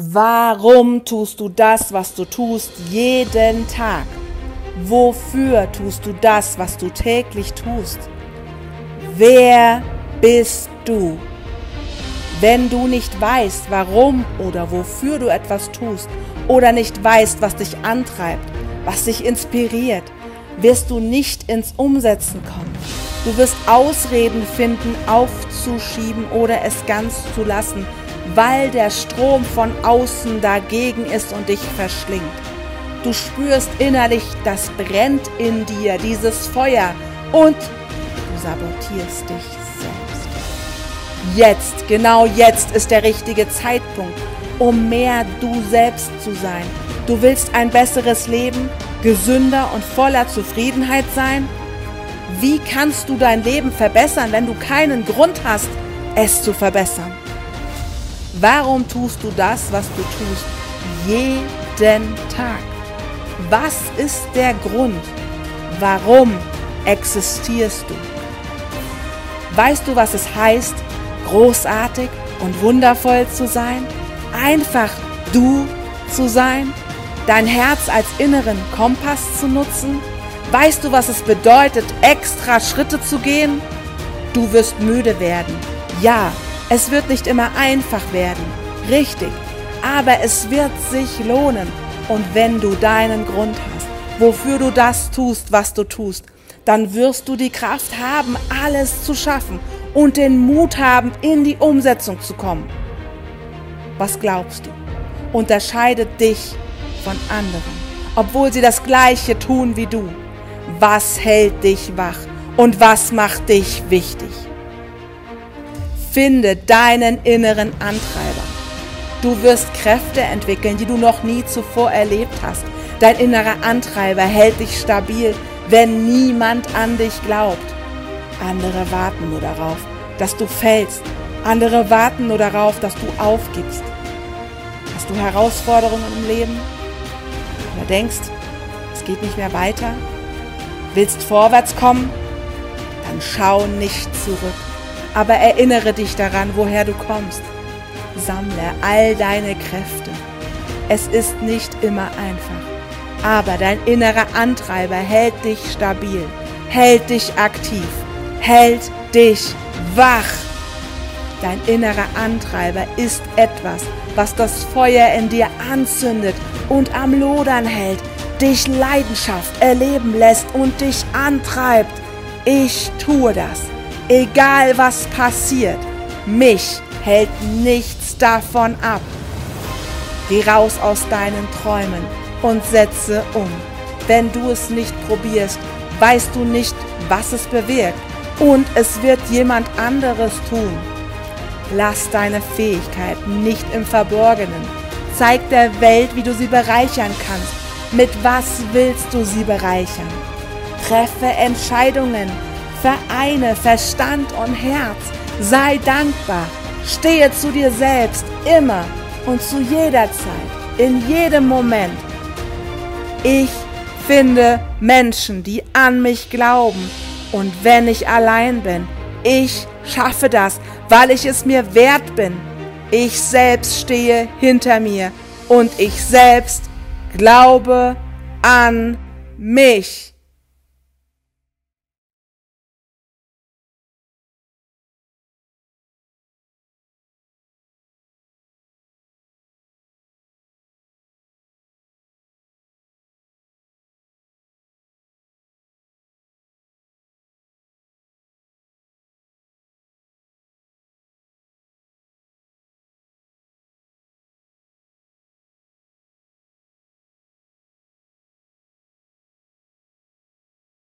Warum tust du das, was du tust, jeden Tag? Wofür tust du das, was du täglich tust? Wer bist du? Wenn du nicht weißt, warum oder wofür du etwas tust oder nicht weißt, was dich antreibt, was dich inspiriert, wirst du nicht ins Umsetzen kommen. Du wirst Ausreden finden, aufzuschieben oder es ganz zu lassen, weil der Strom von außen dagegen ist und dich verschlingt. Du spürst innerlich, das brennt in dir, dieses Feuer, und du sabotierst dich selbst. Jetzt, genau jetzt ist der richtige Zeitpunkt, um mehr du selbst zu sein. Du willst ein besseres Leben, gesünder und voller Zufriedenheit sein? Wie kannst du dein Leben verbessern, wenn du keinen Grund hast, es zu verbessern? Warum tust du das, was du tust, jeden Tag? Was ist der Grund? Warum existierst du? Weißt du, was es heißt, großartig und wundervoll zu sein? Einfach du zu sein? Dein Herz als inneren Kompass zu nutzen? Weißt du, was es bedeutet, extra Schritte zu gehen? Du wirst müde werden. Ja, es wird nicht immer einfach werden, richtig, aber es wird sich lohnen. Und wenn du deinen Grund hast, wofür du das tust, was du tust, dann wirst du die Kraft haben, alles zu schaffen und den Mut haben, in die Umsetzung zu kommen. Was glaubst du? Unterscheidet dich von anderen, obwohl sie das Gleiche tun wie du. Was hält dich wach und was macht dich wichtig? Finde deinen inneren Antreiber. Du wirst Kräfte entwickeln, die du noch nie zuvor erlebt hast. Dein innerer Antreiber hält dich stabil, wenn niemand an dich glaubt. Andere warten nur darauf, dass du fällst. Andere warten nur darauf, dass du aufgibst. Hast du Herausforderungen im Leben? Oder denkst, es geht nicht mehr weiter? Willst vorwärts kommen? Dann schau nicht zurück aber erinnere dich daran, woher du kommst. Sammle all deine Kräfte. Es ist nicht immer einfach, aber dein innerer Antreiber hält dich stabil, hält dich aktiv, hält dich wach. Dein innerer Antreiber ist etwas, was das Feuer in dir anzündet und am Lodern hält, dich Leidenschaft erleben lässt und dich antreibt. Ich tue das Egal was passiert, mich hält nichts davon ab. Geh raus aus deinen Träumen und setze um. Wenn du es nicht probierst, weißt du nicht, was es bewirkt. Und es wird jemand anderes tun. Lass deine Fähigkeiten nicht im Verborgenen. Zeig der Welt, wie du sie bereichern kannst. Mit was willst du sie bereichern? Treffe Entscheidungen, Vereine Verstand und Herz. Sei dankbar. Stehe zu dir selbst immer und zu jeder Zeit, in jedem Moment. Ich finde Menschen, die an mich glauben. Und wenn ich allein bin, ich schaffe das, weil ich es mir wert bin. Ich selbst stehe hinter mir und ich selbst glaube an mich.